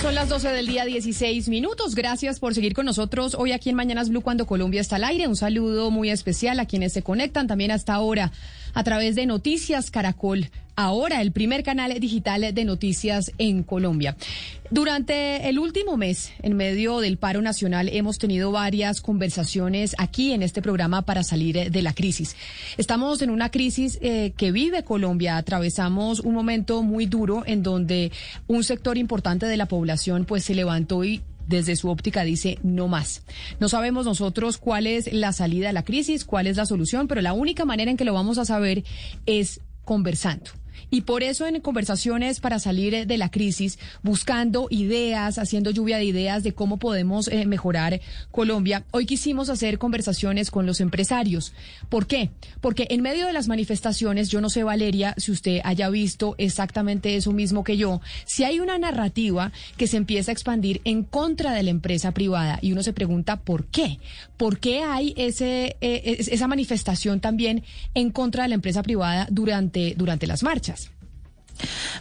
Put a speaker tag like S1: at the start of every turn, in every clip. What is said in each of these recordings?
S1: Son las 12 del día, 16 minutos. Gracias por seguir con nosotros hoy aquí en Mañanas Blue cuando Colombia está al aire. Un saludo muy especial a quienes se conectan también hasta ahora a través de Noticias Caracol. Ahora el primer canal digital de noticias en Colombia. Durante el último mes, en medio del paro nacional, hemos tenido varias conversaciones aquí en este programa para salir de la crisis. Estamos en una crisis eh, que vive Colombia. Atravesamos un momento muy duro en donde un sector importante de la población pues se levantó y desde su óptica dice no más. No sabemos nosotros cuál es la salida de la crisis, cuál es la solución, pero la única manera en que lo vamos a saber es conversando. Y por eso en conversaciones para salir de la crisis, buscando ideas, haciendo lluvia de ideas de cómo podemos eh, mejorar Colombia, hoy quisimos hacer conversaciones con los empresarios. ¿Por qué? Porque en medio de las manifestaciones, yo no sé, Valeria, si usted haya visto exactamente eso mismo que yo, si hay una narrativa que se empieza a expandir en contra de la empresa privada y uno se pregunta por qué. ¿Por qué hay ese, eh, esa manifestación también en contra de la empresa privada durante, durante las marchas? muchas.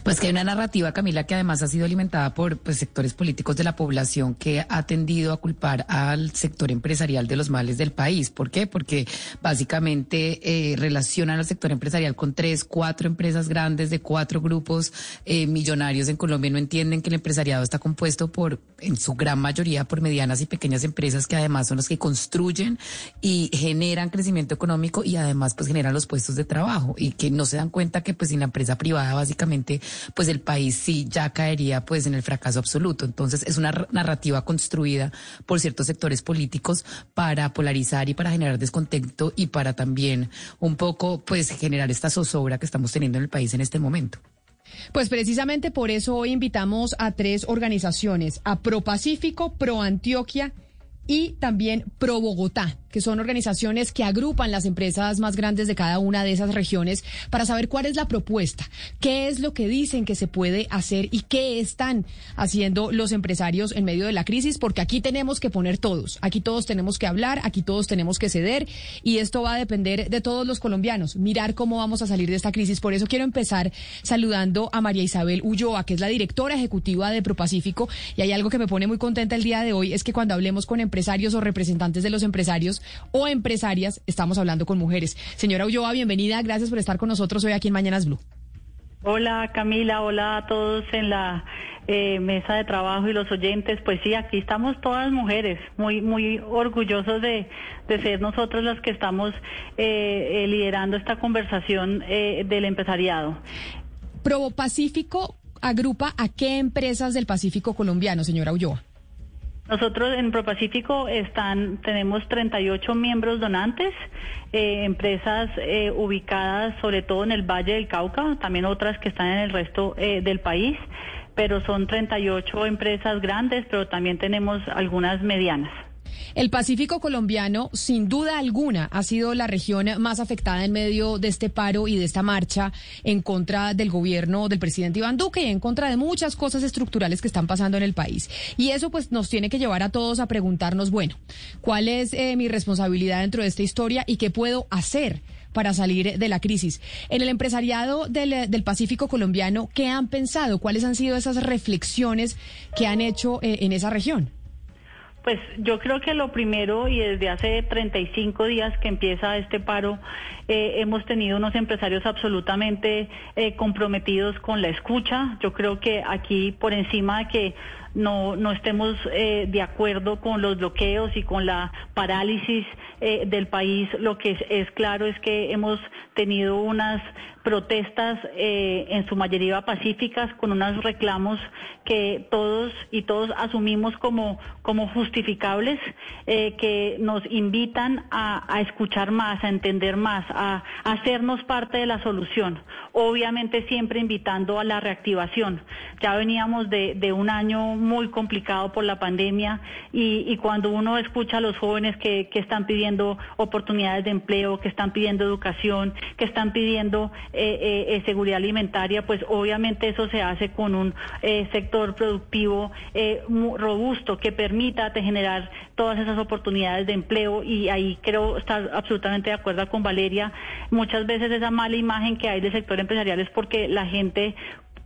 S2: Pues que hay una narrativa, Camila, que además ha sido alimentada por pues, sectores políticos de la población que ha tendido a culpar al sector empresarial de los males del país. ¿Por qué? Porque básicamente eh, relacionan al sector empresarial con tres, cuatro empresas grandes de cuatro grupos eh, millonarios en Colombia. No entienden que el empresariado está compuesto por, en su gran mayoría, por medianas y pequeñas empresas que además son las que construyen y generan crecimiento económico y además pues generan los puestos de trabajo y que no se dan cuenta que pues sin la empresa privada básicamente pues el país sí ya caería pues en el fracaso absoluto. Entonces es una narrativa construida por ciertos sectores políticos para polarizar y para generar descontento y para también un poco pues generar esta zozobra que estamos teniendo en el país en este momento.
S1: Pues precisamente por eso hoy invitamos a tres organizaciones, a Pro Pacífico, Pro Antioquia y también Pro Bogotá que son organizaciones que agrupan las empresas más grandes de cada una de esas regiones para saber cuál es la propuesta, qué es lo que dicen que se puede hacer y qué están haciendo los empresarios en medio de la crisis, porque aquí tenemos que poner todos, aquí todos tenemos que hablar, aquí todos tenemos que ceder y esto va a depender de todos los colombianos, mirar cómo vamos a salir de esta crisis. Por eso quiero empezar saludando a María Isabel Ulloa, que es la directora ejecutiva de ProPacífico y hay algo que me pone muy contenta el día de hoy, es que cuando hablemos con empresarios o representantes de los empresarios, o empresarias, estamos hablando con mujeres. Señora Ulloa, bienvenida, gracias por estar con nosotros hoy aquí en Mañanas Blue.
S3: Hola Camila, hola a todos en la eh, mesa de trabajo y los oyentes. Pues sí, aquí estamos todas mujeres, muy muy orgullosos de, ser nosotros las que estamos eh, eh, liderando esta conversación del empresariado.
S1: Pro Pacífico agrupa a qué empresas del Pacífico colombiano, señora Ulloa.
S3: Nosotros en ProPacífico están, tenemos 38 miembros donantes, eh, empresas eh, ubicadas sobre todo en el Valle del Cauca, también otras que están en el resto eh, del país, pero son 38 empresas grandes, pero también tenemos algunas medianas.
S1: El Pacífico colombiano, sin duda alguna, ha sido la región más afectada en medio de este paro y de esta marcha en contra del gobierno del presidente Iván Duque y en contra de muchas cosas estructurales que están pasando en el país. Y eso pues nos tiene que llevar a todos a preguntarnos, bueno, ¿cuál es eh, mi responsabilidad dentro de esta historia y qué puedo hacer? para salir de la crisis. En el empresariado del, eh, Pacífico colombiano, ¿qué han pensado? ¿Cuáles han sido esas reflexiones que han hecho eh, en esa región?
S3: Pues yo creo que lo primero, y desde hace 35 días que empieza este paro, eh, hemos tenido unos empresarios absolutamente eh, comprometidos con la escucha. Yo creo que aquí, por encima de que no, no estemos eh, de acuerdo con los bloqueos y con la parálisis eh, del país, lo que es, claro es que hemos tenido unas protestas eh, en su mayoría pacíficas con unos reclamos que todos y todos asumimos como, como justificables, eh, que nos invitan a, escuchar más, a entender más, a hacernos parte de la solución. Obviamente siempre invitando a la reactivación. Ya veníamos de, un año muy complicado por la pandemia y, cuando uno escucha a los jóvenes que, están pidiendo oportunidades de empleo, que están pidiendo educación, que están pidiendo eh, eh, eh, seguridad alimentaria, pues obviamente eso se hace con un sector productivo robusto que permita generar todas esas oportunidades de empleo y ahí creo estar absolutamente de acuerdo con Valeria. Muchas veces esa mala imagen que hay del sector es porque la gente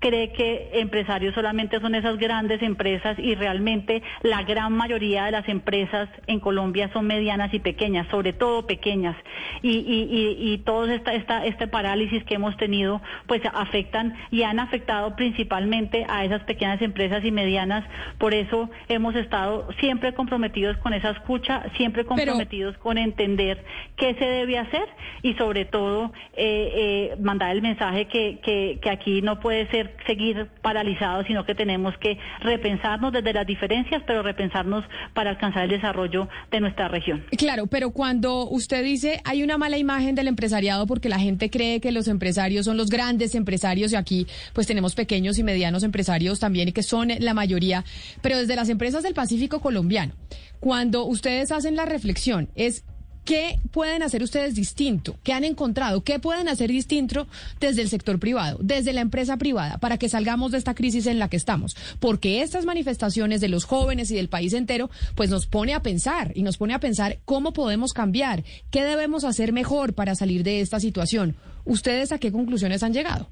S3: cree que empresarios solamente son esas grandes empresas y realmente la gran mayoría de las empresas en Colombia son medianas y pequeñas, sobre todo pequeñas. Y, y, y, y todo esta, esta, este parálisis que hemos tenido, pues afectan y han afectado principalmente a esas pequeñas empresas y medianas. Por eso hemos estado siempre comprometidos con esa escucha, siempre comprometidos con entender qué se debe hacer y sobre todo eh, eh, mandar el mensaje que, que, que aquí no puede ser seguir paralizados, sino que tenemos que repensarnos desde las diferencias, pero repensarnos para alcanzar el desarrollo de nuestra región.
S1: Claro, pero cuando usted dice hay una mala imagen del empresariado porque la gente cree que los empresarios son los grandes empresarios y aquí pues tenemos pequeños y medianos empresarios también y que son la mayoría, pero desde las empresas del Pacífico colombiano, cuando ustedes hacen la reflexión es ¿Qué pueden hacer ustedes distinto? ¿Qué han encontrado? ¿Qué pueden hacer distinto desde el sector privado, desde la empresa privada, para que salgamos de esta crisis en la que estamos? Porque estas manifestaciones de los jóvenes y del país entero, pues nos pone a pensar y nos pone a pensar cómo podemos cambiar, qué debemos hacer mejor para salir de esta situación. ¿Ustedes a qué conclusiones han llegado?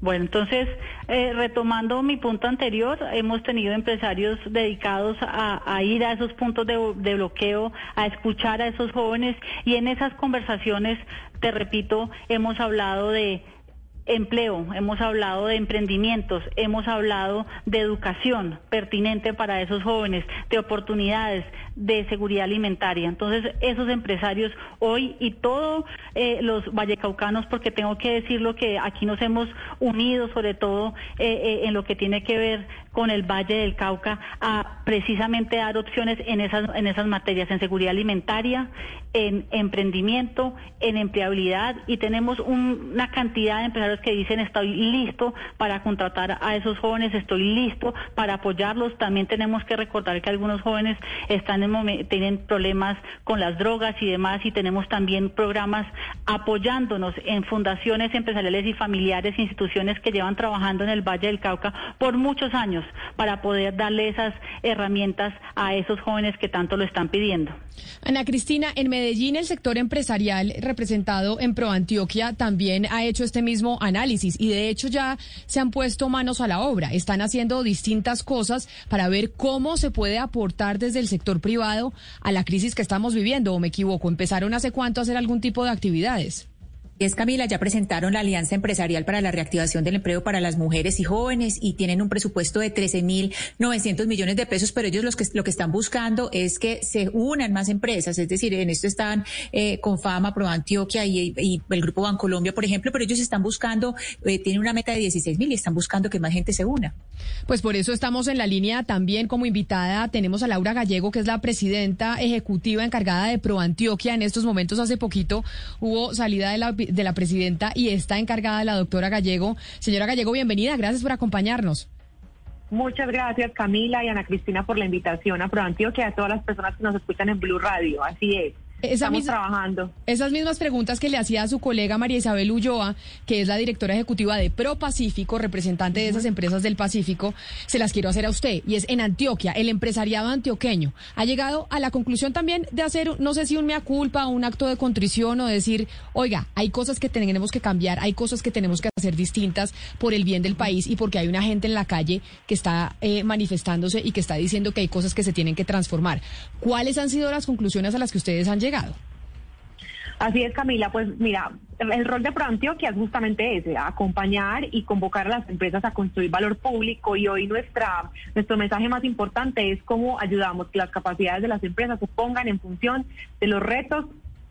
S3: Bueno, entonces, eh, retomando mi punto anterior, hemos tenido empresarios dedicados a, ir a esos puntos de bloqueo, a escuchar a esos jóvenes y en esas conversaciones, te repito, hemos hablado de empleo, hemos hablado de emprendimientos, hemos hablado de educación pertinente para esos jóvenes, de oportunidades, de seguridad alimentaria. Entonces, esos empresarios hoy y todos eh, los vallecaucanos, porque tengo que decirlo que aquí nos hemos unido sobre todo eh, eh, en lo que tiene que ver con el Valle del Cauca a precisamente dar opciones en esas, en esas materias, en seguridad alimentaria, en emprendimiento, en empleabilidad y tenemos un- una cantidad de empresarios que dicen estoy listo para contratar a esos jóvenes, estoy listo para apoyarlos. También tenemos que recordar que algunos jóvenes están en tienen problemas con las drogas y demás y tenemos también programas apoyándonos en fundaciones empresariales y familiares, instituciones que llevan trabajando en el Valle del Cauca por muchos años para poder darle esas herramientas a esos jóvenes que tanto lo están pidiendo.
S1: Ana Cristina, en Medellín el sector empresarial representado en ProAntioquia también ha hecho este mismo análisis y de hecho ya se han puesto manos a la obra. Están haciendo distintas cosas para ver cómo se puede aportar desde el sector privado a la crisis que estamos viviendo. ¿O me equivoco? ¿Empezaron hace cuánto a hacer algún tipo de actividades?
S4: Es Camila, ya presentaron la Alianza Empresarial para la Reactivación del Empleo para las Mujeres y Jóvenes y tienen un presupuesto de 13.900 millones de pesos, pero ellos los que, lo que están buscando es que se unan más empresas, es decir, en esto están eh, con Fama, Pro Antioquia y, y el Grupo Bancolombia, por ejemplo, pero ellos están buscando, eh, tienen una meta de 16 mil y están buscando que más gente se una.
S1: Pues por eso estamos en la línea también como invitada. Tenemos a Laura Gallego, que es la presidenta ejecutiva encargada de ProAntioquia. En estos momentos, hace poquito, hubo salida de la, de la presidenta y está encargada la doctora Gallego. Señora Gallego, bienvenida. Gracias por acompañarnos.
S5: Muchas gracias Camila y Ana Cristina por la invitación a ProAntioquia y a todas las personas que nos escuchan en Blue Radio. Así es.
S1: Esa
S5: Estamos trabajando.
S1: Esas mismas preguntas que le hacía a su colega María Isabel Ulloa, que es la directora ejecutiva de Pro Pacífico, representante de esas empresas del Pacífico, se las quiero hacer a usted. Y es en Antioquia, el empresariado antioqueño ha llegado a la conclusión también de hacer, no sé si un mea culpa, un acto de contrición o decir, oiga, hay cosas que tenemos que cambiar, hay cosas que tenemos que hacer distintas por el bien del país y porque hay una gente en la calle que está eh, manifestándose y que está diciendo que hay cosas que se tienen que transformar. ¿Cuáles han sido las conclusiones a las que ustedes han llegado?
S5: Así es, Camila. Pues mira, el rol de ProAntioquia es justamente ese, acompañar y convocar a las empresas a construir valor público y hoy nuestra nuestro mensaje más importante es cómo ayudamos que las capacidades de las empresas se pongan en función de los retos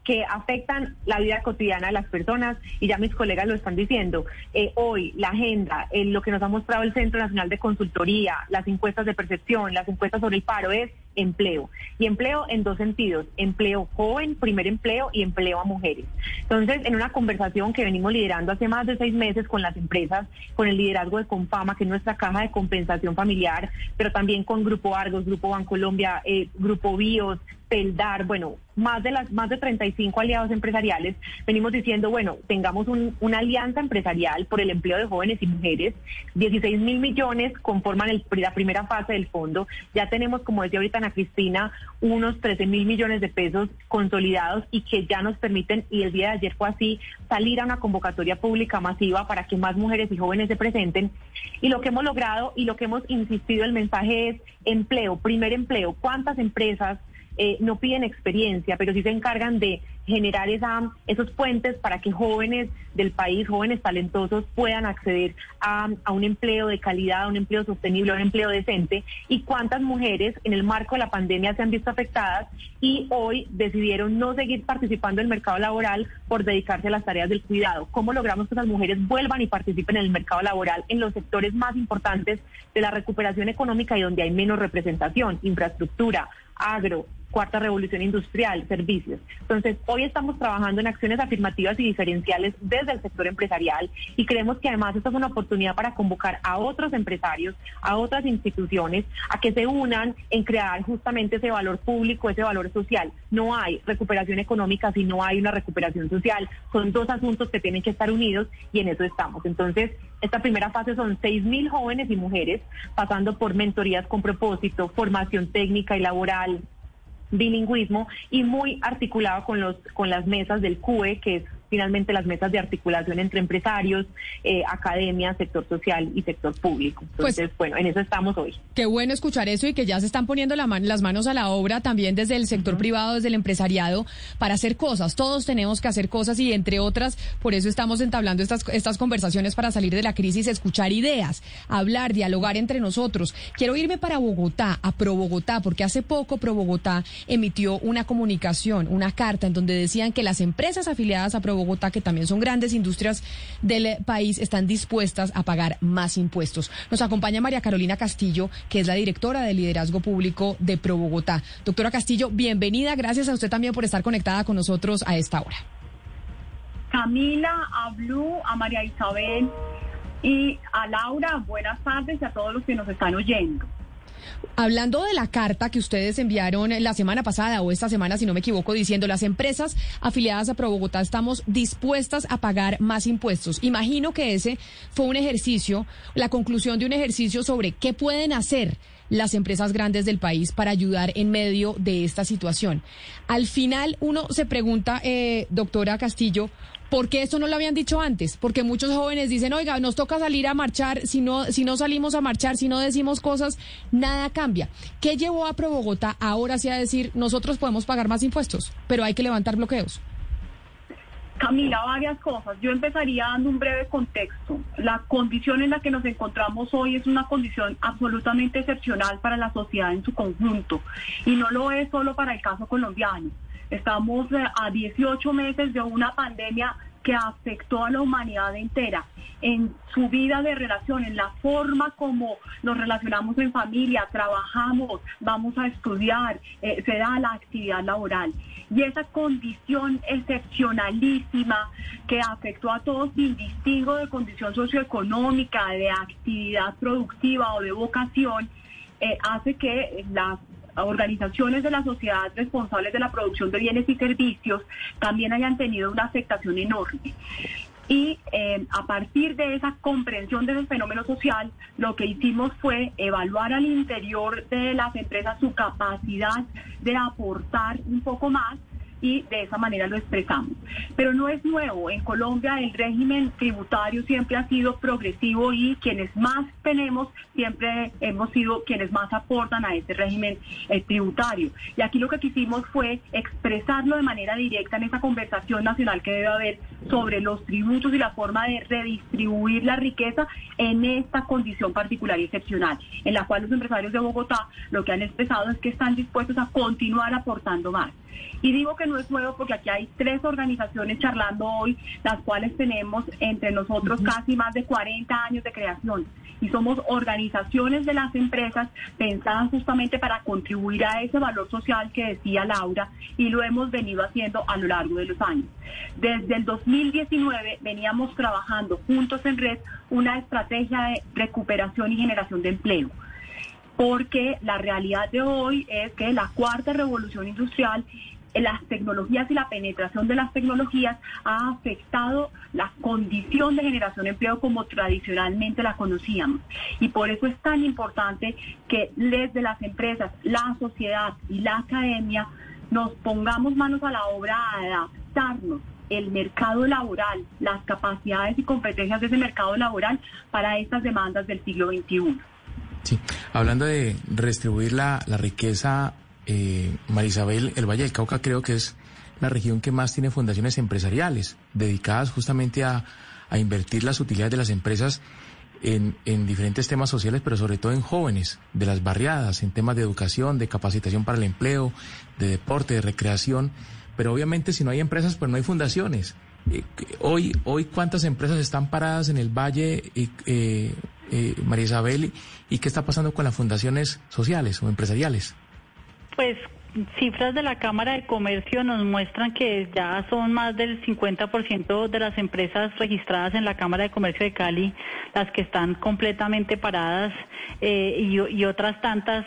S5: que afectan la vida cotidiana de las personas y ya mis colegas lo están diciendo. Eh, hoy la agenda, eh, lo que nos ha mostrado el Centro Nacional de Consultoría, las encuestas de percepción, las encuestas sobre el paro es empleo. Y empleo en dos sentidos, empleo joven, primer empleo y empleo a mujeres. Entonces, en una conversación que venimos liderando hace más de seis meses con las empresas, con el liderazgo de Confama, que es nuestra caja de compensación familiar, pero también con Grupo Argos, Grupo Bancolombia, eh, Grupo Bios, Peldar, bueno, más de las más de 35 aliados empresariales, venimos diciendo, bueno, tengamos una alianza empresarial por el empleo de jóvenes y mujeres, 16 mil millones conforman el, la primera fase del fondo, ya tenemos, como decía ahorita Ana Cristina, unos 13 mil millones de pesos consolidados y que ya nos permiten, y el día de ayer fue así, salir a una convocatoria pública masiva para que más mujeres y jóvenes se presenten. Y lo que hemos logrado y lo que hemos insistido, el mensaje es empleo, primer empleo, cuántas empresas eh, no piden experiencia, pero sí se encargan de generar esa, esos puentes para que jóvenes del país, jóvenes talentosos, puedan acceder a, un empleo de calidad, a un empleo sostenible, a un empleo decente. Y cuántas mujeres en el marco de la pandemia se han visto afectadas y hoy decidieron no seguir participando en el mercado laboral por dedicarse a las tareas del cuidado. ¿Cómo logramos que esas mujeres vuelvan y participen en el mercado laboral en los sectores más importantes de la recuperación económica y donde hay menos representación? Infraestructura, agro, cuarta revolución industrial, servicios. Entonces, hoy estamos trabajando en acciones afirmativas y diferenciales desde el sector empresarial y creemos que además esta es una oportunidad para convocar a otros empresarios, a otras instituciones, a que se unan en crear justamente ese valor público, ese valor social. No hay recuperación económica si no hay una recuperación social. Son dos asuntos que tienen que estar unidos y en eso estamos. Entonces, esta primera fase son seis mil jóvenes y mujeres pasando por mentorías con propósito, formación técnica y laboral, bilingüismo y muy articulado con los con las mesas del CUE, que es finalmente las mesas de articulación entre empresarios, eh, academia, sector social y sector público. Pues Entonces, bueno, en eso estamos hoy.
S1: Qué bueno escuchar eso y que ya se están poniendo la las manos a la obra también desde el sector privado, desde el empresariado, para hacer cosas. Todos tenemos que hacer cosas y entre otras, por eso estamos entablando estas, estas conversaciones para salir de la crisis, escuchar ideas, hablar, dialogar entre nosotros. Quiero irme para Bogotá, a Pro Bogotá, porque hace poco Pro Bogotá emitió una comunicación, una carta en donde decían que las empresas afiliadas a Pro Bogotá, que también son grandes industrias del país, están dispuestas a pagar más impuestos. Nos acompaña María Carolina Castillo, que es la directora de liderazgo público de Pro Bogotá. Doctora Castillo, bienvenida. Gracias a usted también por estar conectada con nosotros a esta hora.
S6: Camila, a Blue, a María Isabel y a Laura, buenas tardes y a todos los que nos están oyendo.
S1: Hablando de la carta que ustedes enviaron la semana pasada o esta semana, si no me equivoco, diciendo las empresas afiliadas a Pro Bogotá estamos dispuestas a pagar más impuestos. Imagino que ese fue un ejercicio, la conclusión de un ejercicio sobre qué pueden hacer las empresas grandes del país para ayudar en medio de esta situación. Al final uno se pregunta, eh, doctora Castillo, ¿Por qué esto no lo habían dicho antes? Porque muchos jóvenes dicen, oiga, nos toca salir a marchar, si no, si no salimos a marchar, si no decimos cosas, nada cambia. ¿Qué llevó a Pro Bogotá ahora sí a decir, nosotros podemos pagar más impuestos, pero hay que levantar bloqueos?
S6: Camila, varias cosas. Yo empezaría dando un breve contexto. La condición en la que nos encontramos hoy es una condición absolutamente excepcional para la sociedad en su conjunto y no lo es solo para el caso colombiano. Estamos eh, a 18 meses de una pandemia que afectó a la humanidad entera en su vida de relación, en la forma como nos relacionamos en familia, trabajamos, vamos a estudiar, eh, se da la actividad laboral. Y esa condición excepcionalísima que afectó a todos sin distingo de condición socioeconómica, de actividad productiva o de vocación, eh, hace que las organizaciones de la sociedad responsables de la producción de bienes y servicios también hayan tenido una afectación enorme. Y eh, a partir de esa comprensión de ese fenómeno social, lo que hicimos fue evaluar al interior de las empresas su capacidad de aportar un poco más y de esa manera lo expresamos. Pero no es nuevo. En Colombia el régimen tributario siempre ha sido progresivo y quienes más tenemos siempre hemos sido quienes más aportan a ese régimen eh, tributario. Y aquí lo que quisimos fue expresarlo de manera directa en esa conversación nacional que debe haber sobre los tributos y la forma de redistribuir la riqueza en esta condición particular y excepcional, en la cual los empresarios de Bogotá lo que han expresado es que están dispuestos a continuar aportando más. Y digo que no es nuevo porque aquí hay tres organizaciones charlando hoy, las cuales tenemos entre nosotros casi más de 40 años de creación. Y somos organizaciones de las empresas pensadas justamente para contribuir a ese valor social que decía Laura y lo hemos venido haciendo a lo largo de los años. Desde el 2019 veníamos trabajando juntos en red una estrategia de recuperación y generación de empleo porque la realidad de hoy es que la cuarta revolución industrial las tecnologías y la penetración de las tecnologías ha afectado la condición de generación de empleo como tradicionalmente la conocíamos. Y por eso es tan importante que desde las empresas, la sociedad y la academia nos pongamos manos a la obra a adaptarnos el mercado laboral, las capacidades y competencias de ese mercado laboral para estas demandas del siglo XXI.
S7: Sí, hablando de redistribuir la, la riqueza eh, Marisabel, el Valle del Cauca creo que es la región que más tiene fundaciones empresariales dedicadas justamente a, invertir las utilidades de las empresas en, diferentes temas sociales, pero sobre todo en jóvenes, de las barriadas, en temas de educación, de capacitación para el empleo, de deporte, de recreación. Pero obviamente si no hay empresas, pues no hay fundaciones. Eh, hoy, hoy ¿cuántas empresas están paradas en el Valle, eh, eh, María Isabel? ¿Y qué está pasando con las fundaciones sociales o empresariales?
S3: Pues cifras de la Cámara de Comercio nos muestran que ya son más del 50% de las empresas registradas en la Cámara de Comercio de Cali las que están completamente paradas eh, y, otras tantas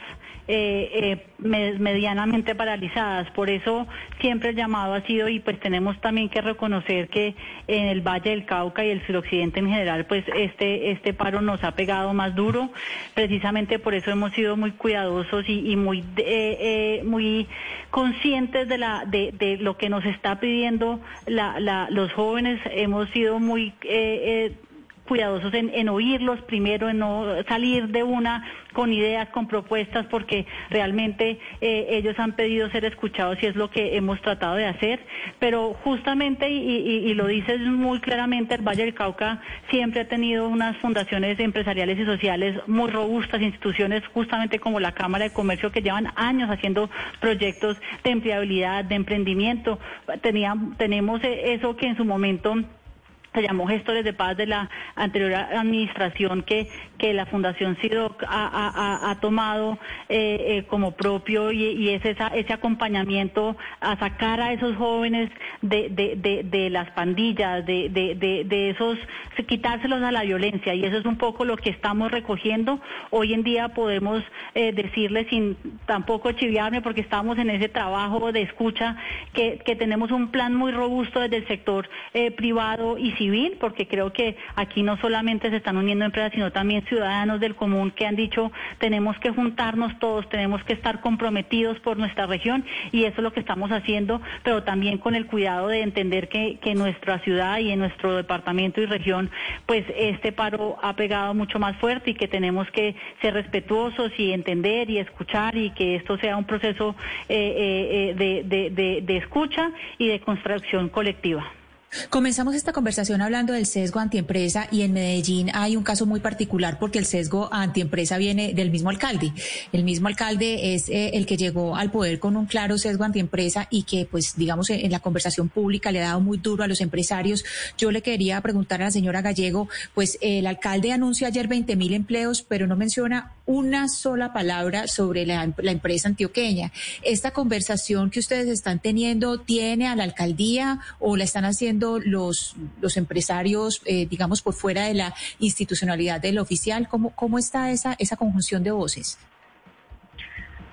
S3: eh, eh, medianamente paralizadas. Por eso siempre el llamado ha sido y pues tenemos también que reconocer que en el Valle del Cauca y el suroccidente en general pues este este paro nos ha pegado más duro. Precisamente por eso hemos sido muy cuidadosos y, muy muy conscientes de la de, de, lo que nos está pidiendo la, los jóvenes. Hemos sido muy cuidadosos en, oírlos primero, en no salir de una con ideas, con propuestas, porque realmente eh, ellos han pedido ser escuchados y es lo que hemos tratado de hacer. Pero justamente, y, lo dices muy claramente, el Valle del Cauca siempre ha tenido unas fundaciones empresariales y sociales muy robustas, instituciones justamente como la Cámara de Comercio que llevan años haciendo proyectos de empleabilidad, de emprendimiento. tenemos eso que en su momento se llamó Gestores de Paz de la anterior administración que, que la Fundación CIDOC ha, tomado eh, eh, como propio y, es esa, ese acompañamiento a sacar a esos jóvenes de, de, de, las pandillas, de, de, esos, quitárselos a la violencia y eso es un poco lo que estamos recogiendo. Hoy en día podemos eh, decirles sin tampoco chiviarme porque estamos en ese trabajo de escucha que, que tenemos un plan muy robusto desde el sector privado y civil, porque creo que aquí no solamente se están uniendo empresas, sino también ciudadanos del común que han dicho tenemos que juntarnos todos, tenemos que estar comprometidos por nuestra región y eso es lo que estamos haciendo, pero también con el cuidado de entender que, que nuestra ciudad y en nuestro departamento y región, pues este paro ha pegado mucho más fuerte y que tenemos que ser respetuosos y entender y escuchar y que esto sea un proceso eh, eh, eh, de escucha y de construcción colectiva.
S4: Comenzamos esta conversación hablando del sesgo antiempresa y en Medellín hay un caso muy particular porque el sesgo antiempresa viene del mismo alcalde. El mismo alcalde es eh, el que llegó al poder con un claro sesgo antiempresa y que, pues, digamos, en la conversación pública le ha dado muy duro a los empresarios. Yo le quería preguntar a la señora Gallego, pues el alcalde anuncia ayer 20 mil empleos, pero no menciona una sola palabra sobre la empresa antioqueña. ¿Esta conversación que ustedes están teniendo tiene a la alcaldía o la están haciendo los, los empresarios, eh, digamos, por fuera de la institucionalidad del oficial? ¿Cómo, cómo está esa, esa conjunción de voces?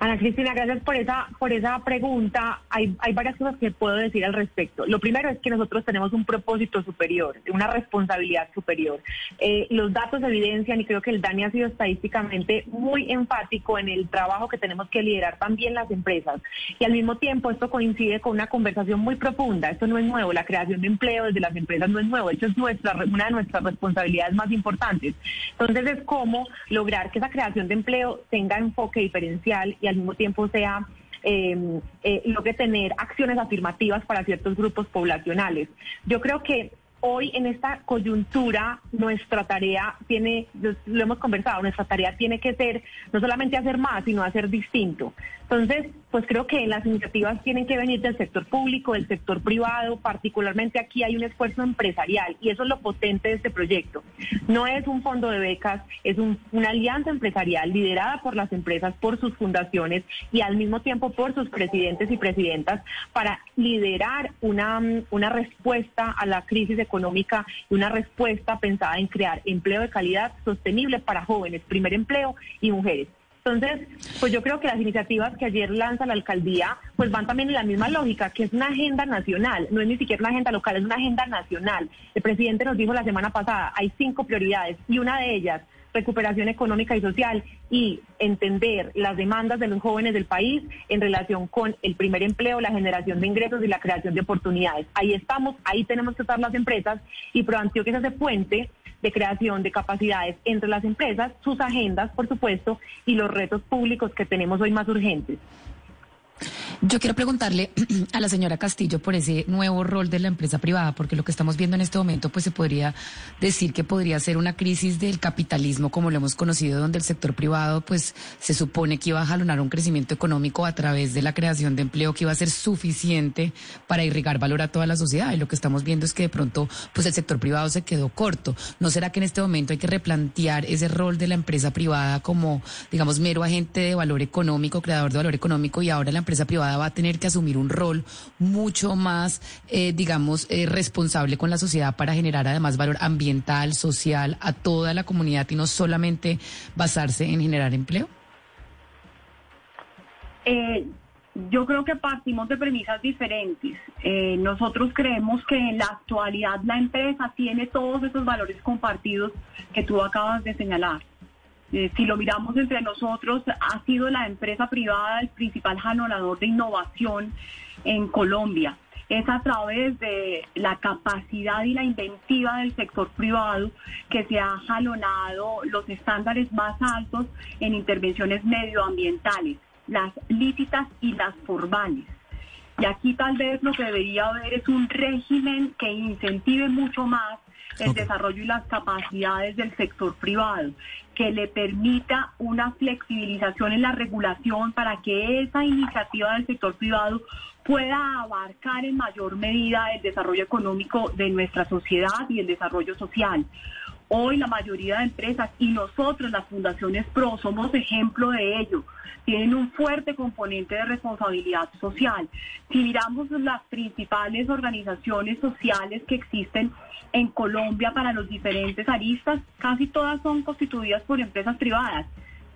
S5: Ana Cristina, gracias por esa, por esa pregunta. Hay, hay varias cosas que puedo decir al respecto. Lo primero es que nosotros tenemos un propósito superior, una responsabilidad superior. Eh, los datos evidencian, y creo que el DANI ha sido estadísticamente muy enfático en el trabajo que tenemos que liderar también las empresas. Y al mismo tiempo esto coincide con una conversación muy profunda. Esto no es nuevo, la creación de empleo desde las empresas no es nuevo. Esto es nuestra, una de nuestras responsabilidades más importantes. Entonces es cómo lograr que esa creación de empleo tenga enfoque diferencial y al mismo tiempo sea eh, eh, logre tener acciones afirmativas para ciertos grupos poblacionales. Yo creo que hoy en esta coyuntura nuestra tarea tiene, lo hemos conversado, nuestra tarea tiene que ser no solamente hacer más, sino hacer distinto. Entonces, pues creo que las iniciativas tienen que venir del sector público, del sector privado, particularmente aquí hay un esfuerzo empresarial y eso es lo potente de este proyecto. No es un fondo de becas, es una alianza empresarial liderada por las empresas, por sus fundaciones y al mismo tiempo por sus presidentes y presidentas para liderar una, una respuesta a la crisis económica y una respuesta pensada en crear empleo de calidad sostenible para jóvenes, primer empleo y mujeres. Entonces, pues yo creo que las iniciativas que ayer lanza la alcaldía, pues van también en la misma lógica, que es una agenda nacional, no es ni siquiera una agenda local, es una agenda nacional. El presidente nos dijo la semana pasada, hay cinco prioridades y una de ellas, recuperación económica y social y entender las demandas de los jóvenes del país en relación con el primer empleo, la generación de ingresos y la creación de oportunidades. Ahí estamos, ahí tenemos que estar las empresas y ProAntioquia es ese puente de creación de capacidades entre las empresas, sus agendas, por supuesto, y los retos públicos que tenemos hoy más urgentes.
S2: Yo quiero preguntarle a la señora Castillo por ese nuevo rol de la empresa privada, porque lo que estamos viendo en este momento, pues se podría decir que podría ser una crisis del capitalismo como lo hemos conocido, donde el sector privado, pues se supone que iba a jalonar un crecimiento económico a través de la creación de empleo que iba a ser suficiente para irrigar valor a toda la sociedad. Y lo que estamos viendo es que de pronto, pues el sector privado se quedó corto. ¿No será que en este momento hay que replantear ese rol de la empresa privada como, digamos, mero agente de valor económico, creador de valor económico, y ahora la empresa privada va a tener que asumir un rol mucho más, eh, digamos, eh, responsable con la sociedad para generar además valor ambiental, social a toda la comunidad y no solamente basarse en generar empleo?
S6: Eh, yo creo que partimos de premisas diferentes. nosotros creemos que en la actualidad la empresa tiene todos esos valores compartidos que tú acabas de señalar. Eh, si lo miramos entre nosotros, ha sido la empresa privada el principal jalonador de innovación en Colombia. Es a través de la capacidad y la inventiva del sector privado que se ha jalonado los estándares más altos en intervenciones medioambientales, las lícitas y las formales. Y aquí tal vez lo que debería haber es un régimen que incentive mucho más el desarrollo y las capacidades del sector privado, que le permita una flexibilización en la regulación para que esa iniciativa del sector privado pueda abarcar en mayor medida el desarrollo económico de nuestra sociedad y el desarrollo social. Hoy la mayoría de empresas y nosotros, las fundaciones PRO, somos ejemplo de ello. Tienen un fuerte componente de responsabilidad social. Si miramos las principales organizaciones sociales que existen en Colombia para los diferentes aristas, casi todas son constituidas por empresas privadas.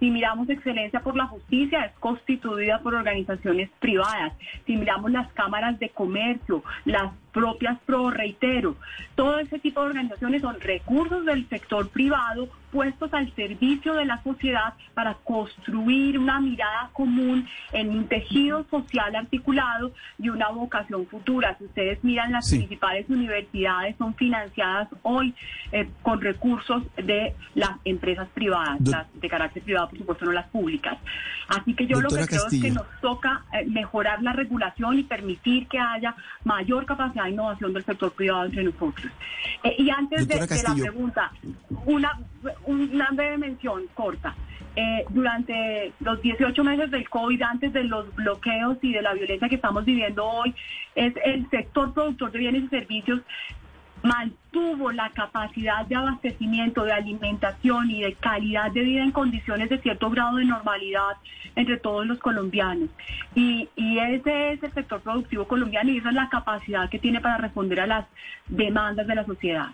S6: Si miramos Excelencia por la Justicia, es constituida por organizaciones privadas. Si miramos las cámaras de comercio, las propias pro, reitero, todo ese tipo de organizaciones son recursos del sector privado puestos al servicio de la sociedad para construir una mirada común en un tejido social articulado y una vocación futura. Si ustedes miran las principales universidades son financiadas hoy eh, con recursos de las empresas privadas, las de carácter privado, por supuesto, no las públicas. Así que yo lo que creo es que nos toca eh, mejorar la regulación y permitir que haya mayor capacidad innovación del sector privado entre nosotros. Eh, y antes de, la pregunta, una, una breve mención corta. Eh, durante los 18 meses del COVID, antes de los bloqueos y de la violencia que estamos viviendo hoy, es el sector productor de bienes y servicios mantuvo la capacidad de abastecimiento, de alimentación y de calidad de vida en condiciones de cierto grado de normalidad entre todos los colombianos. Y, y ese es el sector productivo colombiano y esa es la capacidad que tiene para responder a las demandas de la sociedad.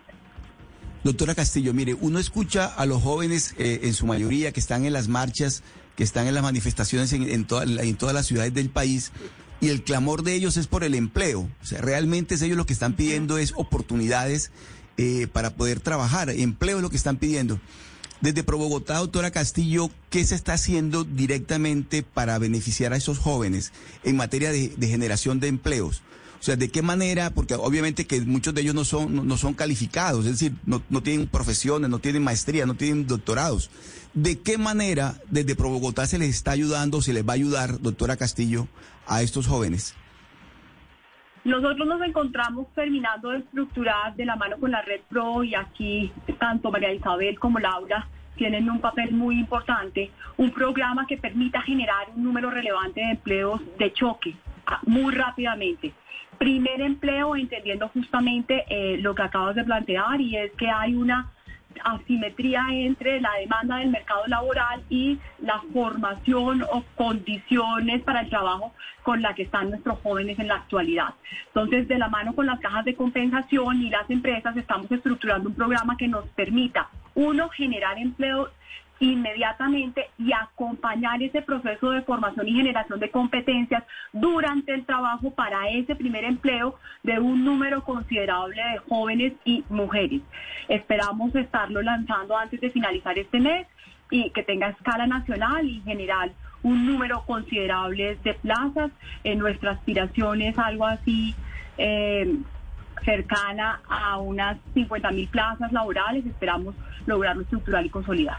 S8: Doctora Castillo, mire, uno escucha a los jóvenes, eh, en su mayoría, que están en las marchas, que están en las manifestaciones en, en, toda en todas las ciudades del país y el clamor de ellos es por el empleo. O sea, realmente es ellos lo que están pidiendo es oportunidades eh, para poder trabajar. Empleo es lo que están pidiendo. Desde Pro Bogotá, doctora Castillo, ¿qué se está haciendo directamente para beneficiar a esos jóvenes en materia de, generación de empleos? O sea, ¿de qué manera? Porque obviamente que muchos de ellos no son, no, no son calificados, es decir, no, no tienen profesiones, no tienen maestría, no tienen doctorados. ¿De qué manera desde Pro Bogotá se les está ayudando, se les va a ayudar, doctora Castillo, a estos jóvenes?
S6: Nosotros nos encontramos terminando de estructurar de la mano con la Red Pro y aquí tanto María Isabel como Laura tienen un papel muy importante, un programa que permita generar un número relevante de empleos de choque ah, muy rápidamente. Primer empleo, entendiendo justamente eh, lo que acabas de plantear, y es que hay una asimetría entre la demanda del mercado laboral y la formación o condiciones para el trabajo con la que están nuestros jóvenes en la actualidad. Entonces, de la mano con las cajas de compensación y las empresas, estamos estructurando un programa que nos permita, uno, generar empleo inmediatamente y acompañar ese proceso de formación y generación de competencias durante el trabajo para ese primer empleo de un número considerable de jóvenes y mujeres. Esperamos estarlo lanzando antes de finalizar este mes y que tenga escala nacional y general un número considerable de plazas. En nuestra aspiración es algo así eh, cercana a unas 50 mil plazas laborales. Esperamos lograrlo estructural y consolidar.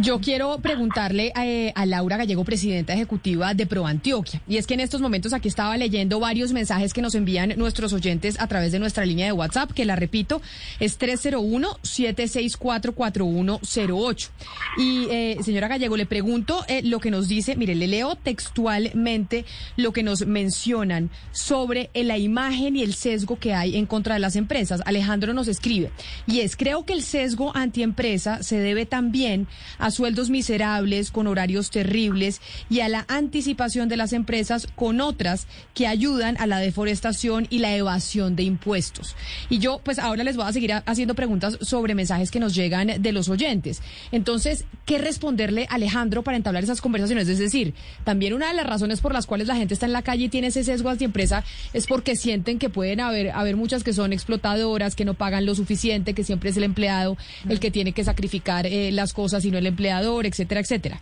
S1: Yo quiero preguntarle eh, a Laura Gallego, presidenta ejecutiva de ProAntioquia. Y es que en estos momentos aquí estaba leyendo varios mensajes que nos envían nuestros oyentes a través de nuestra línea de WhatsApp, que la repito, es 301-764-4108. Y eh, señora Gallego, le pregunto eh, lo que nos dice, mire, le leo textualmente lo que nos mencionan sobre eh, la imagen y el sesgo que hay en contra de las empresas. Alejandro nos escribe, y es, creo que el sesgo antiempresa se debe también a sueldos miserables, con horarios terribles y a la anticipación de las empresas con otras que ayudan a la deforestación y la evasión de impuestos. Y yo, pues ahora les voy a seguir haciendo preguntas sobre mensajes que nos llegan de los oyentes. Entonces, ¿qué responderle a Alejandro para entablar esas conversaciones? Es decir, también una de las razones por las cuales la gente está en la calle y tiene ese sesgo antiempresa es porque sienten que pueden haber, haber muchas que son explotadoras, que no pagan lo suficiente, que siempre es el empleado el que tiene que sacrificar eh, las cosas y no el empleador, etcétera, etcétera.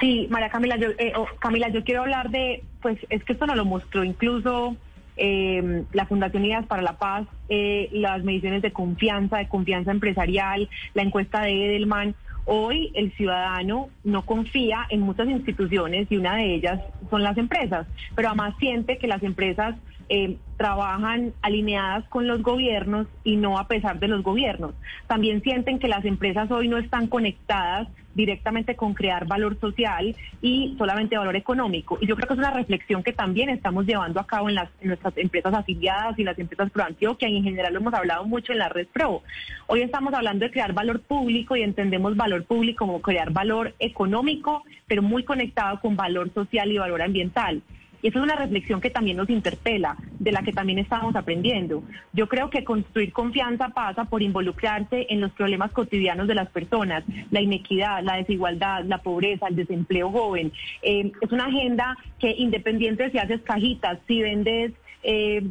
S5: Sí, María Camila, yo, eh, oh, Camila, yo quiero hablar de, pues es que esto nos lo mostró incluso eh, la Fundación Ideas para la Paz, eh, las mediciones de confianza, de confianza empresarial, la encuesta de Edelman. Hoy el ciudadano no confía en muchas instituciones y una de ellas son las empresas, pero además siente que las empresas eh, trabajan alineadas con los gobiernos y no a pesar de los gobiernos. También sienten que las empresas hoy no están conectadas directamente con crear valor social y solamente valor económico. Y yo creo que es una reflexión que también estamos llevando a cabo en, las, en nuestras empresas afiliadas y las empresas pro Antioquia y en general lo hemos hablado mucho en la red pro. Hoy estamos hablando de crear valor público y entendemos valor público como crear valor económico, pero muy conectado con valor social y valor ambiental. Y esa es una reflexión que también nos interpela, de la que también estamos aprendiendo. Yo creo que construir confianza pasa por involucrarse en los problemas cotidianos de las personas, la inequidad, la desigualdad, la pobreza, el desempleo joven. Eh, es una agenda que independiente si haces cajitas, si vendes... Eh,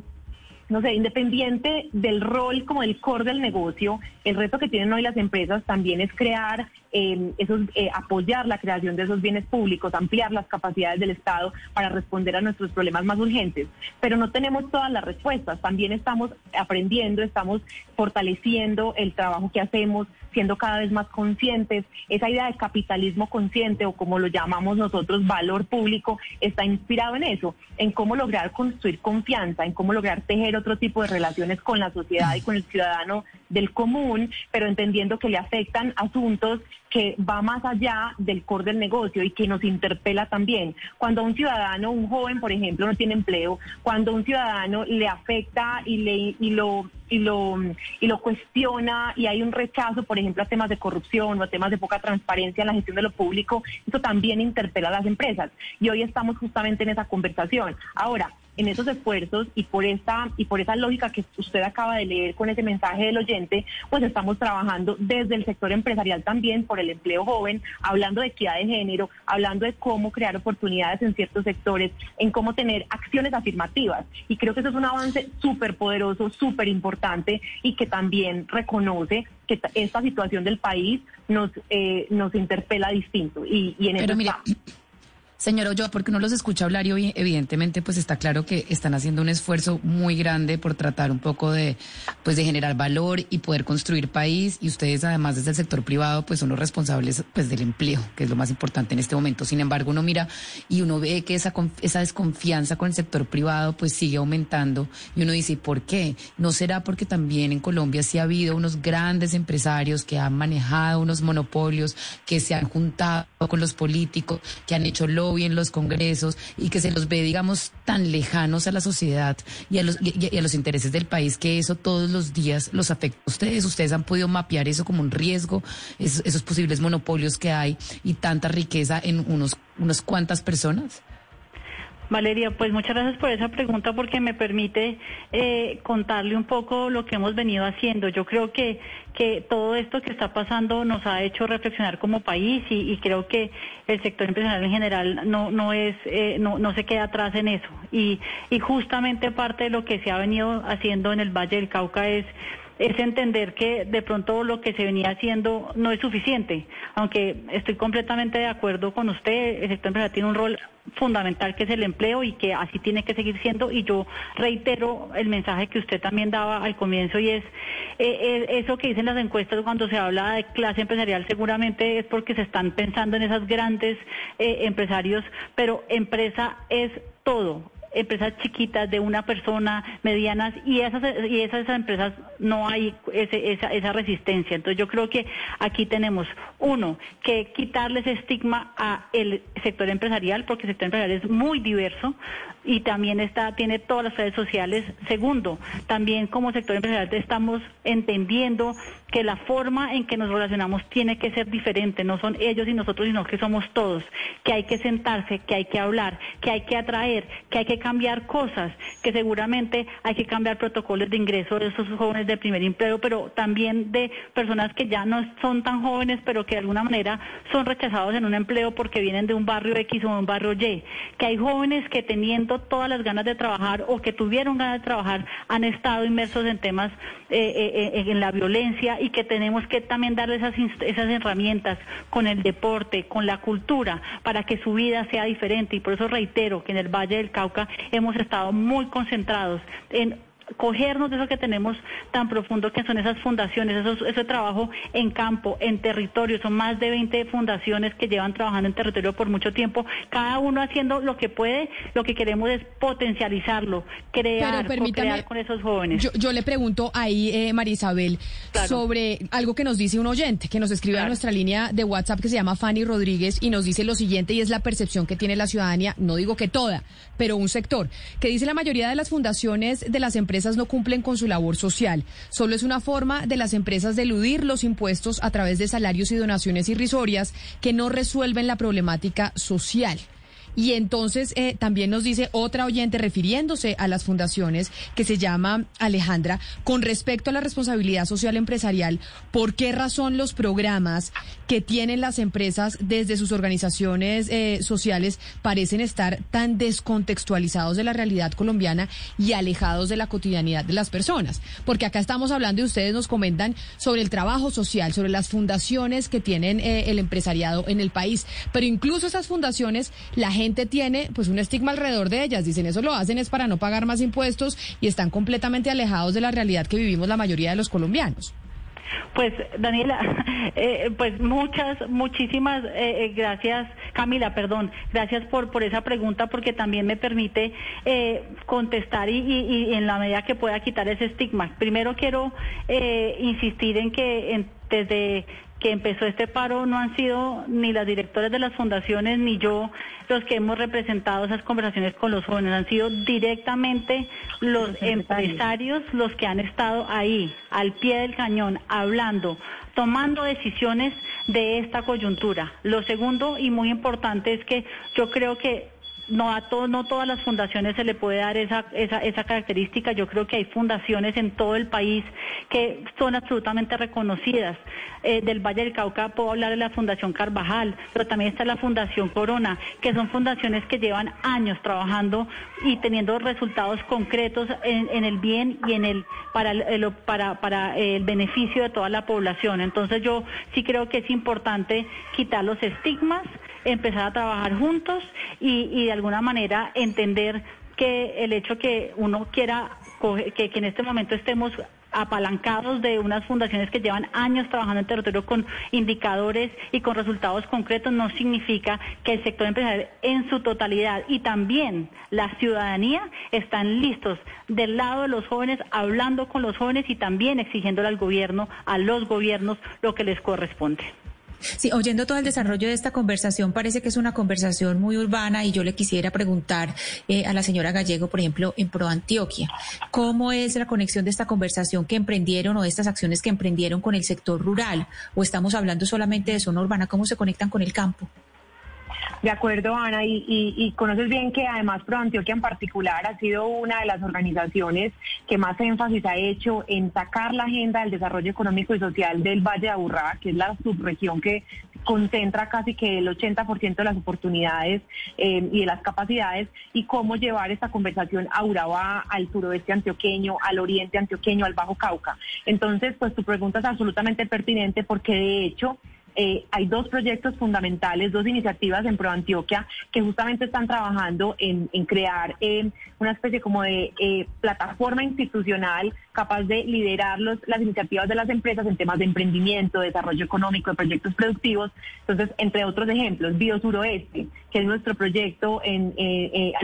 S5: no sé, independiente del rol como el core del negocio, el reto que tienen hoy las empresas también es crear eh, esos, eh, apoyar la creación de esos bienes públicos, ampliar las capacidades del Estado para responder a nuestros problemas más urgentes. Pero no tenemos todas las respuestas. También estamos aprendiendo, estamos fortaleciendo el trabajo que hacemos, siendo cada vez más conscientes. Esa idea de capitalismo consciente o como lo llamamos nosotros, valor público, está inspirado en eso, en cómo lograr construir confianza, en cómo lograr tejer otro tipo de relaciones con la sociedad y con el ciudadano del común, pero entendiendo que le afectan asuntos que va más allá del core del negocio y que nos interpela también. Cuando un ciudadano, un joven, por ejemplo, no tiene empleo, cuando un ciudadano le afecta y le y lo y lo y lo cuestiona y hay un rechazo, por ejemplo, a temas de corrupción o a temas de poca transparencia en la gestión de lo público, eso también interpela a las empresas. Y hoy estamos justamente en esa conversación. Ahora, en esos esfuerzos y por esta y por esa lógica que usted acaba de leer con ese mensaje del oyente, pues estamos trabajando desde el sector empresarial también por el empleo joven, hablando de equidad de género, hablando de cómo crear oportunidades en ciertos sectores, en cómo tener acciones afirmativas. Y creo que eso es un avance súper poderoso, súper importante y que también reconoce que esta situación del país nos, eh, nos interpela distinto. Y, y en
S2: Pero
S5: eso
S2: mira,
S5: está.
S2: Señor Ochoa, porque uno los escucha hablar y evidentemente pues está claro que están haciendo un esfuerzo muy grande por tratar un poco de pues de generar valor y poder construir país y ustedes además desde el sector privado pues son los responsables pues del empleo, que es lo más importante en este momento. Sin embargo, uno mira y uno ve que esa esa desconfianza con el sector privado pues sigue aumentando y uno dice, ¿y ¿por qué? ¿No será porque también en Colombia sí ha habido unos grandes empresarios que han manejado unos monopolios, que se han juntado con los políticos, que han hecho lobby en los congresos y que se los ve, digamos, tan lejanos a la sociedad y a los, y, a los intereses del país que eso todos los días los afecta ustedes? ¿Ustedes han podido mapear eso como un riesgo, esos, esos posibles monopolios que hay y tanta riqueza en unos, unas cuantas personas?
S3: Valeria, pues muchas gracias por esa pregunta porque me permite eh, contarle un poco lo que hemos venido haciendo. Yo creo que, que todo esto que está pasando nos ha hecho reflexionar como país y, creo que el sector empresarial en general no, no, es, eh, no, no se queda atrás en eso. Y, y justamente parte de lo que se ha venido haciendo en el Valle del Cauca es es entender que de pronto lo que se venía haciendo no es suficiente, aunque estoy completamente de acuerdo con usted, el sector empresarial tiene un rol fundamental que es el empleo y que así tiene que seguir siendo. Y yo reitero el mensaje que usted también daba al comienzo y es eh, eh, eso que dicen las encuestas cuando se habla de clase empresarial seguramente es porque se están pensando en esas grandes eh, empresarios, pero empresa es todo empresas chiquitas de una persona, medianas, y esas, y esas, esas empresas no hay ese, esa, esa resistencia. Entonces yo creo que aquí tenemos, uno, que quitarle ese estigma a el sector empresarial, porque el sector empresarial es muy diverso y también está, tiene todas las redes sociales. Segundo, también como sector empresarial estamos entendiendo que la forma en que nos relacionamos tiene que ser diferente, no son ellos y nosotros, sino que somos todos, que hay que sentarse, que hay que hablar, que hay que atraer, que hay que cambiar cosas, que seguramente hay que cambiar protocolos de ingreso de esos jóvenes de primer empleo, pero también de personas que ya no son tan jóvenes, pero que de alguna manera son rechazados en un empleo porque vienen de un barrio X o un barrio Y, que hay jóvenes que teniendo todas las ganas de trabajar o que tuvieron ganas de trabajar han estado inmersos en temas eh, eh, eh, en la violencia y que tenemos que también darles esas, esas herramientas con el deporte, con la cultura, para que su vida sea diferente. Y por eso reitero que en el Valle del Cauca hemos estado muy concentrados en cogernos de eso que tenemos tan profundo que son esas fundaciones, esos, ese trabajo en campo, en territorio, son más de 20 fundaciones que llevan trabajando en territorio por mucho tiempo, cada uno haciendo lo que puede, lo que queremos es potencializarlo, crear, crear con esos jóvenes.
S1: Yo, yo le pregunto ahí, eh, María Isabel, sobre algo que nos dice un oyente, que nos escribe a nuestra línea de WhatsApp que se llama Fanny Rodríguez y nos dice lo siguiente y es la percepción que tiene la ciudadanía, no digo que toda, pero un sector, que dice la mayoría de las fundaciones de las empresas no cumplen con su labor social. Solo es una forma de las empresas de eludir los impuestos a través de salarios y donaciones irrisorias que no resuelven la problemática social. Y entonces eh, también nos dice otra oyente refiriéndose a las fundaciones que se llama Alejandra, con respecto a la responsabilidad social empresarial, ¿por qué razón los programas que tienen las empresas desde sus organizaciones eh, sociales parecen estar tan descontextualizados de la realidad colombiana y alejados de la cotidianidad de las personas? Porque acá estamos hablando y ustedes nos comentan sobre el trabajo social, sobre las fundaciones que tienen eh, el empresariado en el país, pero incluso esas fundaciones, la gente tiene pues un estigma alrededor de ellas. Dicen eso lo hacen es para no pagar más impuestos y están completamente alejados de la realidad que vivimos la mayoría de los colombianos.
S3: Pues Daniela, eh, pues muchas, muchísimas eh, eh, gracias, Camila, perdón, gracias por, por esa pregunta porque también me permite eh, contestar y, y- y en la medida que pueda quitar ese estigma. Primero quiero eh, insistir en que en- desde que empezó este paro no han sido ni las directoras de las fundaciones ni yo los que hemos representado esas conversaciones con los jóvenes, han sido directamente los empresarios los que han estado ahí, al pie del cañón, hablando, tomando decisiones de esta coyuntura. Lo segundo y muy importante es que yo creo que no a todo, no todas las fundaciones se le puede dar esa, esa, esa característica. Yo creo que hay fundaciones en todo el país que son absolutamente reconocidas. Eh, del Valle del Cauca puedo hablar de la Fundación Carvajal, pero también está la Fundación Corona, que son fundaciones que llevan años trabajando y teniendo resultados concretos en, en el bien y en el para el, para, para el beneficio de toda la población. Entonces yo sí creo que es importante quitar los estigmas, empezar a trabajar juntos y, y de alguna manera entender que el hecho que uno quiera coge- que, que en este momento estemos apalancados de unas fundaciones que llevan años trabajando en territorio con indicadores y con resultados concretos no significa que el sector empresarial en su totalidad y también la ciudadanía están listos del lado de los jóvenes, hablando con los jóvenes y también exigiéndole al gobierno, a los gobiernos, lo que les corresponde.
S4: Sí, oyendo todo el desarrollo de esta conversación, parece que es una conversación muy urbana y yo le quisiera preguntar eh, a la señora Gallego, por ejemplo, en Pro Antioquia, ¿cómo es la conexión de esta conversación que emprendieron o de estas acciones que emprendieron con el sector rural? ¿O estamos hablando solamente de zona urbana? ¿Cómo se conectan con el campo?
S5: De acuerdo, Ana, y, y- y conoces bien que además Pro Antioquia en particular ha sido una de las organizaciones que más énfasis ha hecho en sacar la agenda del desarrollo económico y social del Valle de Aburrá, que es la subregión que concentra casi que el 80% de las oportunidades eh, y de las capacidades, y cómo llevar esta conversación a Urabá, al suroeste antioqueño, al oriente antioqueño, al Bajo Cauca. Entonces, pues tu pregunta es absolutamente pertinente porque de hecho eh, hay dos proyectos fundamentales, dos iniciativas en Pro Antioquia que justamente están trabajando en, crear eh, una especie como de eh, plataforma institucional capaz de liderar los- las iniciativas de las empresas en temas de emprendimiento, desarrollo económico, de proyectos productivos. Entonces, entre otros ejemplos, Biosuroeste, que es nuestro proyecto en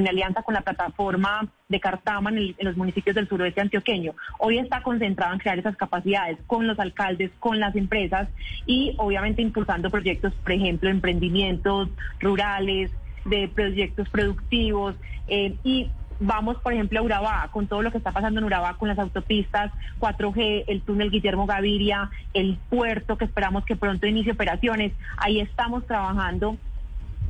S5: alianza con la plataforma de Cartama en, el- en los municipios del suroeste antioqueño. Hoy está concentrado en crear esas capacidades con los alcaldes, con las empresas y obviamente impulsando proyectos, por ejemplo, emprendimientos rurales, de proyectos productivos eh, y vamos, por ejemplo, a Urabá, con todo lo que está pasando en Urabá, con las autopistas 4G, el túnel Guillermo Gaviria, el puerto que esperamos que pronto inicie operaciones. Ahí estamos trabajando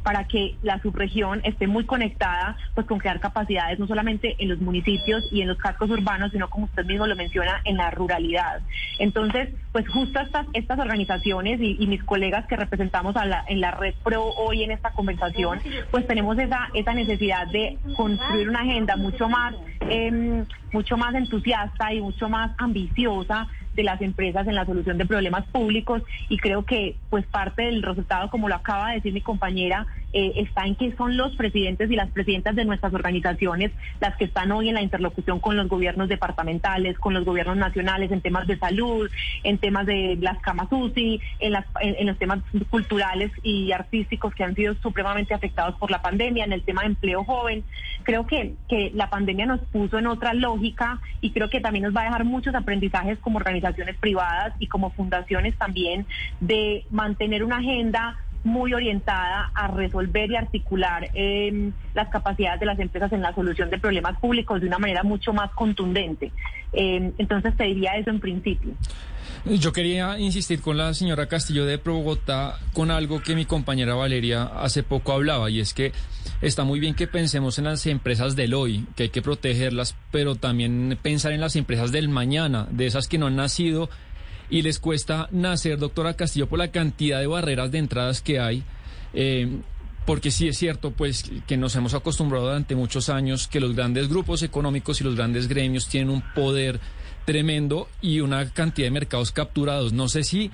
S5: para que la subregión esté muy conectada pues con crear capacidades no solamente en los municipios y en los cascos urbanos, sino como usted mismo lo menciona, en la ruralidad. Entonces, pues justo estas, estas organizaciones y, mis colegas que representamos a la- en la red PRO hoy en esta conversación, pues tenemos esa, esa necesidad de construir una agenda mucho más, em, mucho más entusiasta y mucho más ambiciosa de las empresas en la solución de problemas públicos y creo que pues parte del resultado, como lo acaba de decir mi compañera, eh, está en que son los presidentes y las presidentas de nuestras organizaciones las que están hoy en la interlocución con los gobiernos departamentales, con los gobiernos nacionales en temas de salud, en temas de las camas UCI, en, las, en, en los temas culturales y artísticos que han sido supremamente afectados por la pandemia, en el tema de empleo joven. Creo que, que la pandemia nos puso en otra lógica y creo que también nos va a dejar muchos aprendizajes como organizaciones privadas y como fundaciones también de mantener una agenda muy orientada a resolver y articular eh, las capacidades de las empresas en la solución de problemas públicos de una manera mucho más contundente. Eh, entonces te diría eso en principio.
S9: Yo quería insistir con la señora Castillo de Pro Bogotá con algo que mi compañera Valeria hace poco hablaba y es que está muy bien que pensemos en las empresas del hoy, que hay que protegerlas, pero también pensar en las empresas del mañana, de esas que no han nacido y les cuesta nacer, doctora Castillo, por la cantidad de barreras de entradas que hay. Eh, porque sí es cierto, pues, que nos hemos acostumbrado durante muchos años que los grandes grupos económicos y los grandes gremios tienen un poder tremendo y una cantidad de mercados capturados. No sé si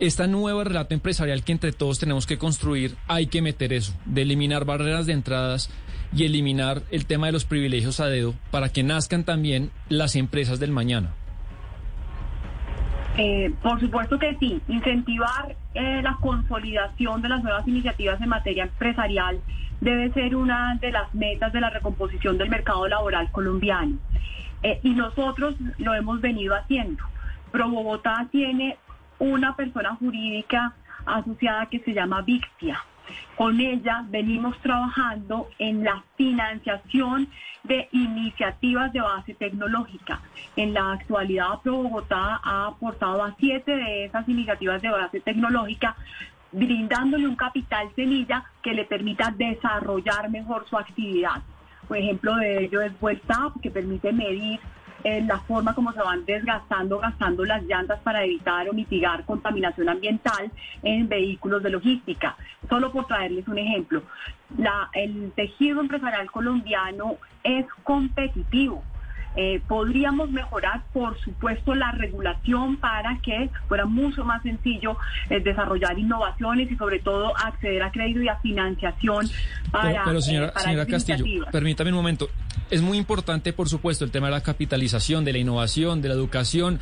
S9: esta nueva relato empresarial que entre todos tenemos que construir, hay que meter eso, de eliminar barreras de entradas y eliminar el tema de los privilegios a dedo para que nazcan también las empresas del mañana.
S6: Eh, por supuesto que sí, incentivar eh, la consolidación de las nuevas iniciativas en materia empresarial debe ser una de las metas de la recomposición del mercado laboral colombiano. Eh, y nosotros lo hemos venido haciendo. Pro Bogotá tiene una persona jurídica asociada que se llama Vixtia. Con ella venimos trabajando en la financiación de iniciativas de base tecnológica. En la actualidad, Pro Bogotá ha aportado a siete de esas iniciativas de base tecnológica brindándole un capital semilla que le permita desarrollar mejor su actividad. Por ejemplo, de ello es Vuelta, que permite medir eh, la forma como se van desgastando, gastando las llantas para evitar o mitigar contaminación ambiental en vehículos de logística. Solo por traerles un ejemplo, la, el tejido empresarial colombiano es competitivo. Eh, podríamos mejorar, por supuesto, la regulación para que fuera mucho más sencillo eh, desarrollar innovaciones y, sobre todo, acceder a crédito y a financiación para.
S9: Pero, señora,
S6: eh, para
S9: señora Castillo, permítame un momento. Es muy importante, por supuesto, el tema de la capitalización, de la innovación, de la educación,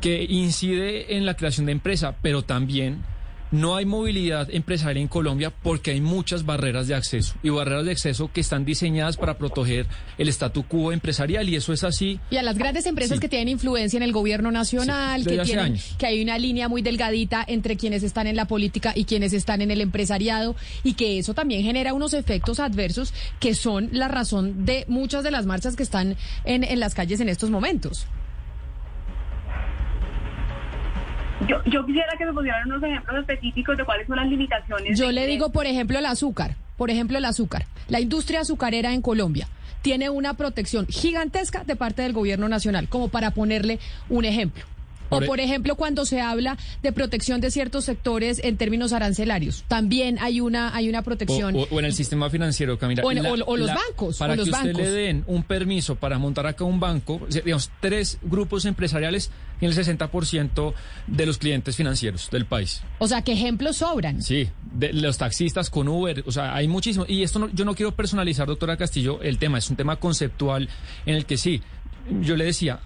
S9: que incide en la creación de empresa, pero también no hay movilidad empresarial en Colombia porque hay muchas barreras de acceso y barreras de acceso que están diseñadas para proteger el statu quo empresarial y eso es así.
S1: Y a las grandes empresas
S9: Sí.
S1: que tienen influencia en el gobierno nacional,
S9: Sí,
S1: que tienen,
S9: años.
S1: que hay una línea muy delgadita entre quienes están en la política y quienes están en el empresariado, y que eso también genera unos efectos adversos que son la razón de muchas de las marchas que están en, en las calles en estos momentos.
S6: Yo, yo quisiera que me pusieran unos ejemplos específicos de cuáles son las limitaciones.
S1: Yo le digo, por ejemplo, el azúcar. Por ejemplo, el azúcar. La industria azucarera en Colombia tiene una protección gigantesca de parte del gobierno nacional, como para ponerle un ejemplo. O
S9: Por e-
S1: ejemplo, cuando se habla de protección de ciertos sectores en términos arancelarios, también hay una hay una protección.
S9: o- o en el sistema financiero, Camila.
S1: O en- o- o los bancos,
S9: Para
S1: o los
S9: que usted
S1: bancos.
S9: le den un permiso para montar acá un banco, digamos, tres grupos empresariales tienen el 60% de los clientes financieros del país.
S1: O sea, que ejemplos sobran.
S9: Sí, de los taxistas con Uber, o sea, hay muchísimos. Y esto no- yo no quiero personalizar, doctora Castillo, el tema, es un tema conceptual en el que sí, yo le decía,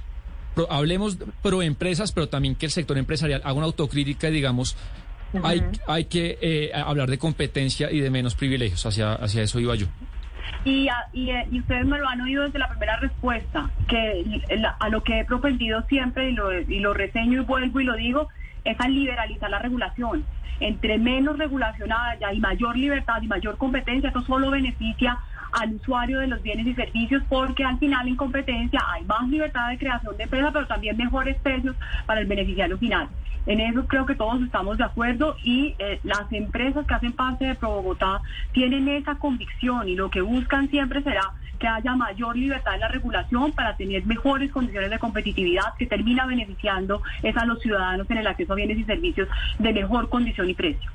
S9: pro- hablemos pro empresas, pero también que el sector empresarial haga una autocrítica y digamos, hay, hay que eh, hablar de competencia y de menos privilegios, hacia, hacia eso iba yo.
S6: Y, y, eh, y ustedes me lo han oído desde la primera respuesta, que la- a lo que he propendido siempre y lo, y lo reseño y vuelvo y lo digo, es a liberalizar la regulación. Entre menos regulación haya y mayor libertad y mayor competencia, esto solo beneficia al usuario de los bienes y servicios porque al final en competencia hay más libertad de creación de empresas, pero también mejores precios para el beneficiario final. En eso creo que todos estamos de acuerdo y eh, las empresas que hacen parte de Pro Bogotá tienen esa convicción y lo que buscan siempre será que haya mayor libertad en la regulación para tener mejores condiciones de competitividad que termina beneficiando a los ciudadanos en el acceso a bienes y servicios de mejor condición y precio.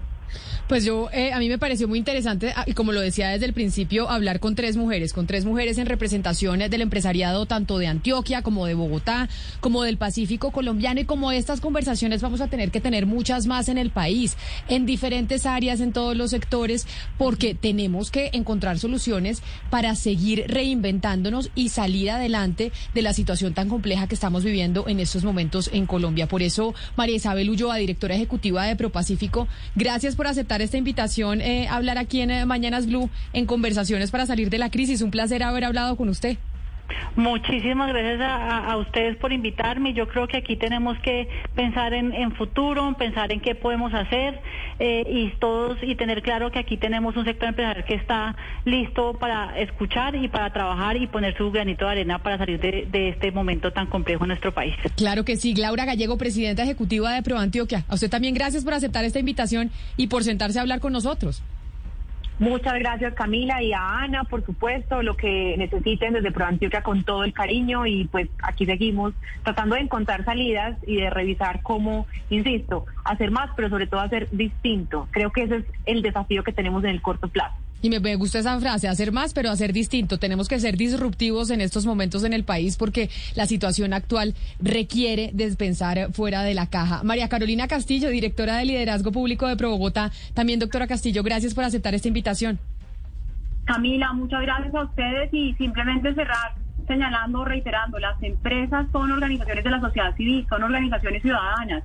S1: Pues yo, eh, a mí me pareció muy interesante, ah, y como lo decía desde el principio, hablar con tres mujeres, con tres mujeres en representación del empresariado tanto de Antioquia como de Bogotá, como del Pacífico colombiano, y como estas conversaciones vamos a tener que tener muchas más en el país, en diferentes áreas, en todos los sectores, porque tenemos que encontrar soluciones para seguir reinventándonos y salir adelante de la situación tan compleja que estamos viviendo en estos momentos en Colombia. Por eso, María Isabel Ulloa, directora ejecutiva de ProPacífico, gracias por aceptar esta invitación eh, a hablar aquí en eh, Mañanas Blue en conversaciones para salir de la crisis. Un placer haber hablado con usted.
S3: Muchísimas gracias a, ustedes por invitarme. Yo creo que aquí tenemos que pensar en, en futuro, pensar en qué podemos hacer eh, y todos y tener claro que aquí tenemos un sector empresarial que está listo para escuchar y para trabajar y poner su granito de arena para salir de, de este momento tan complejo en nuestro país.
S1: Claro que sí. Laura Gallego, presidenta ejecutiva de ProAntioquia. A usted también gracias por aceptar esta invitación y por sentarse a hablar con nosotros.
S5: Muchas gracias Camila y a Ana, por supuesto, lo que necesiten desde ProAntioquia con todo el cariño y pues aquí seguimos tratando de encontrar salidas y de revisar cómo, insisto, hacer más, pero sobre todo hacer distinto. Creo que ese es el desafío que tenemos en el corto plazo.
S1: Y me, gusta esa frase, hacer más, pero hacer distinto. Tenemos que ser disruptivos en estos momentos en el país porque la situación actual requiere de pensar fuera de la caja. María Carolina Castillo, directora de Liderazgo Público de Pro Bogotá. También, doctora Castillo, gracias por aceptar esta invitación.
S6: Camila, muchas gracias a ustedes y simplemente cerrar señalando, reiterando, las empresas son organizaciones de la sociedad civil, son organizaciones ciudadanas,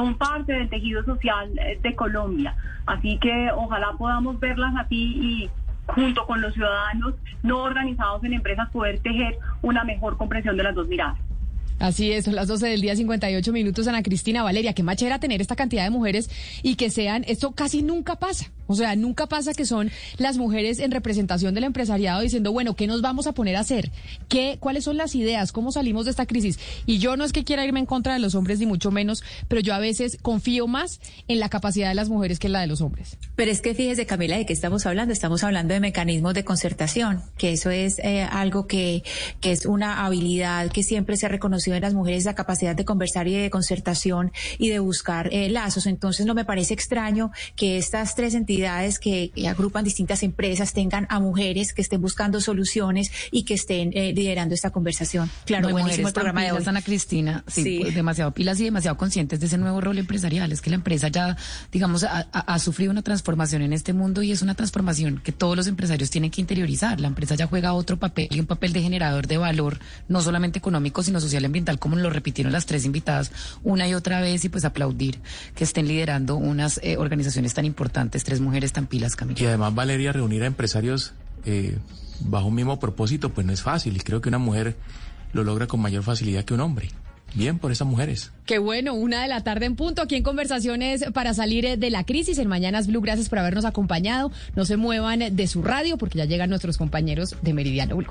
S6: son parte del tejido social eh, de Colombia. Así que ojalá podamos verlas así y junto con los ciudadanos no organizados en empresas poder tejer una mejor comprensión de las dos miradas.
S1: Así es, son las 12 del día 58 minutos, Ana Cristina Valeria. Qué machera tener esta cantidad de mujeres y que sean, esto casi nunca pasa. O sea, nunca pasa que son las mujeres en representación del empresariado diciendo, bueno, ¿qué nos vamos a poner a hacer? ¿Qué, ¿Cuáles son las ideas? ¿Cómo salimos de esta crisis? Y yo no es que quiera irme en contra de los hombres, ni mucho menos, pero yo a veces confío más en la capacidad de las mujeres que en la de los hombres.
S4: Pero es que fíjese, Camila, ¿de qué estamos hablando? Estamos hablando de mecanismos de concertación, que eso es eh, algo que, que es una habilidad que siempre se ha reconocido en las mujeres, la capacidad de conversar y de concertación y de buscar eh, lazos. Entonces, no me parece extraño que estas tres entidades que, agrupan distintas empresas tengan a mujeres que estén buscando soluciones y que estén eh, liderando esta conversación.
S2: Claro, no, buenísimo el programa de hoy. Ana Cristina, sí, Pues demasiado pilas y demasiado conscientes de ese nuevo rol empresarial. Es que la empresa ya, digamos, ha, ha, sufrido una transformación en este mundo y es una transformación que todos los empresarios tienen que interiorizar. La empresa ya juega otro papel y un papel de generador de valor, no solamente económico, sino social y ambiental, como lo repitieron las tres invitadas una y otra vez y pues aplaudir que estén liderando unas eh, organizaciones tan importantes, tres mujeres tan pilas, Camila.
S7: Y además, Valeria, reunir a empresarios eh, bajo un mismo propósito, pues no es fácil. Y creo que una mujer lo logra con mayor facilidad que un hombre. Bien por esas mujeres.
S1: Qué bueno, una de la tarde en punto, aquí en Conversaciones para salir eh, de la crisis en Mañanas Blue. Gracias por habernos acompañado. No se muevan de su radio porque ya llegan nuestros compañeros de Meridiano Blue.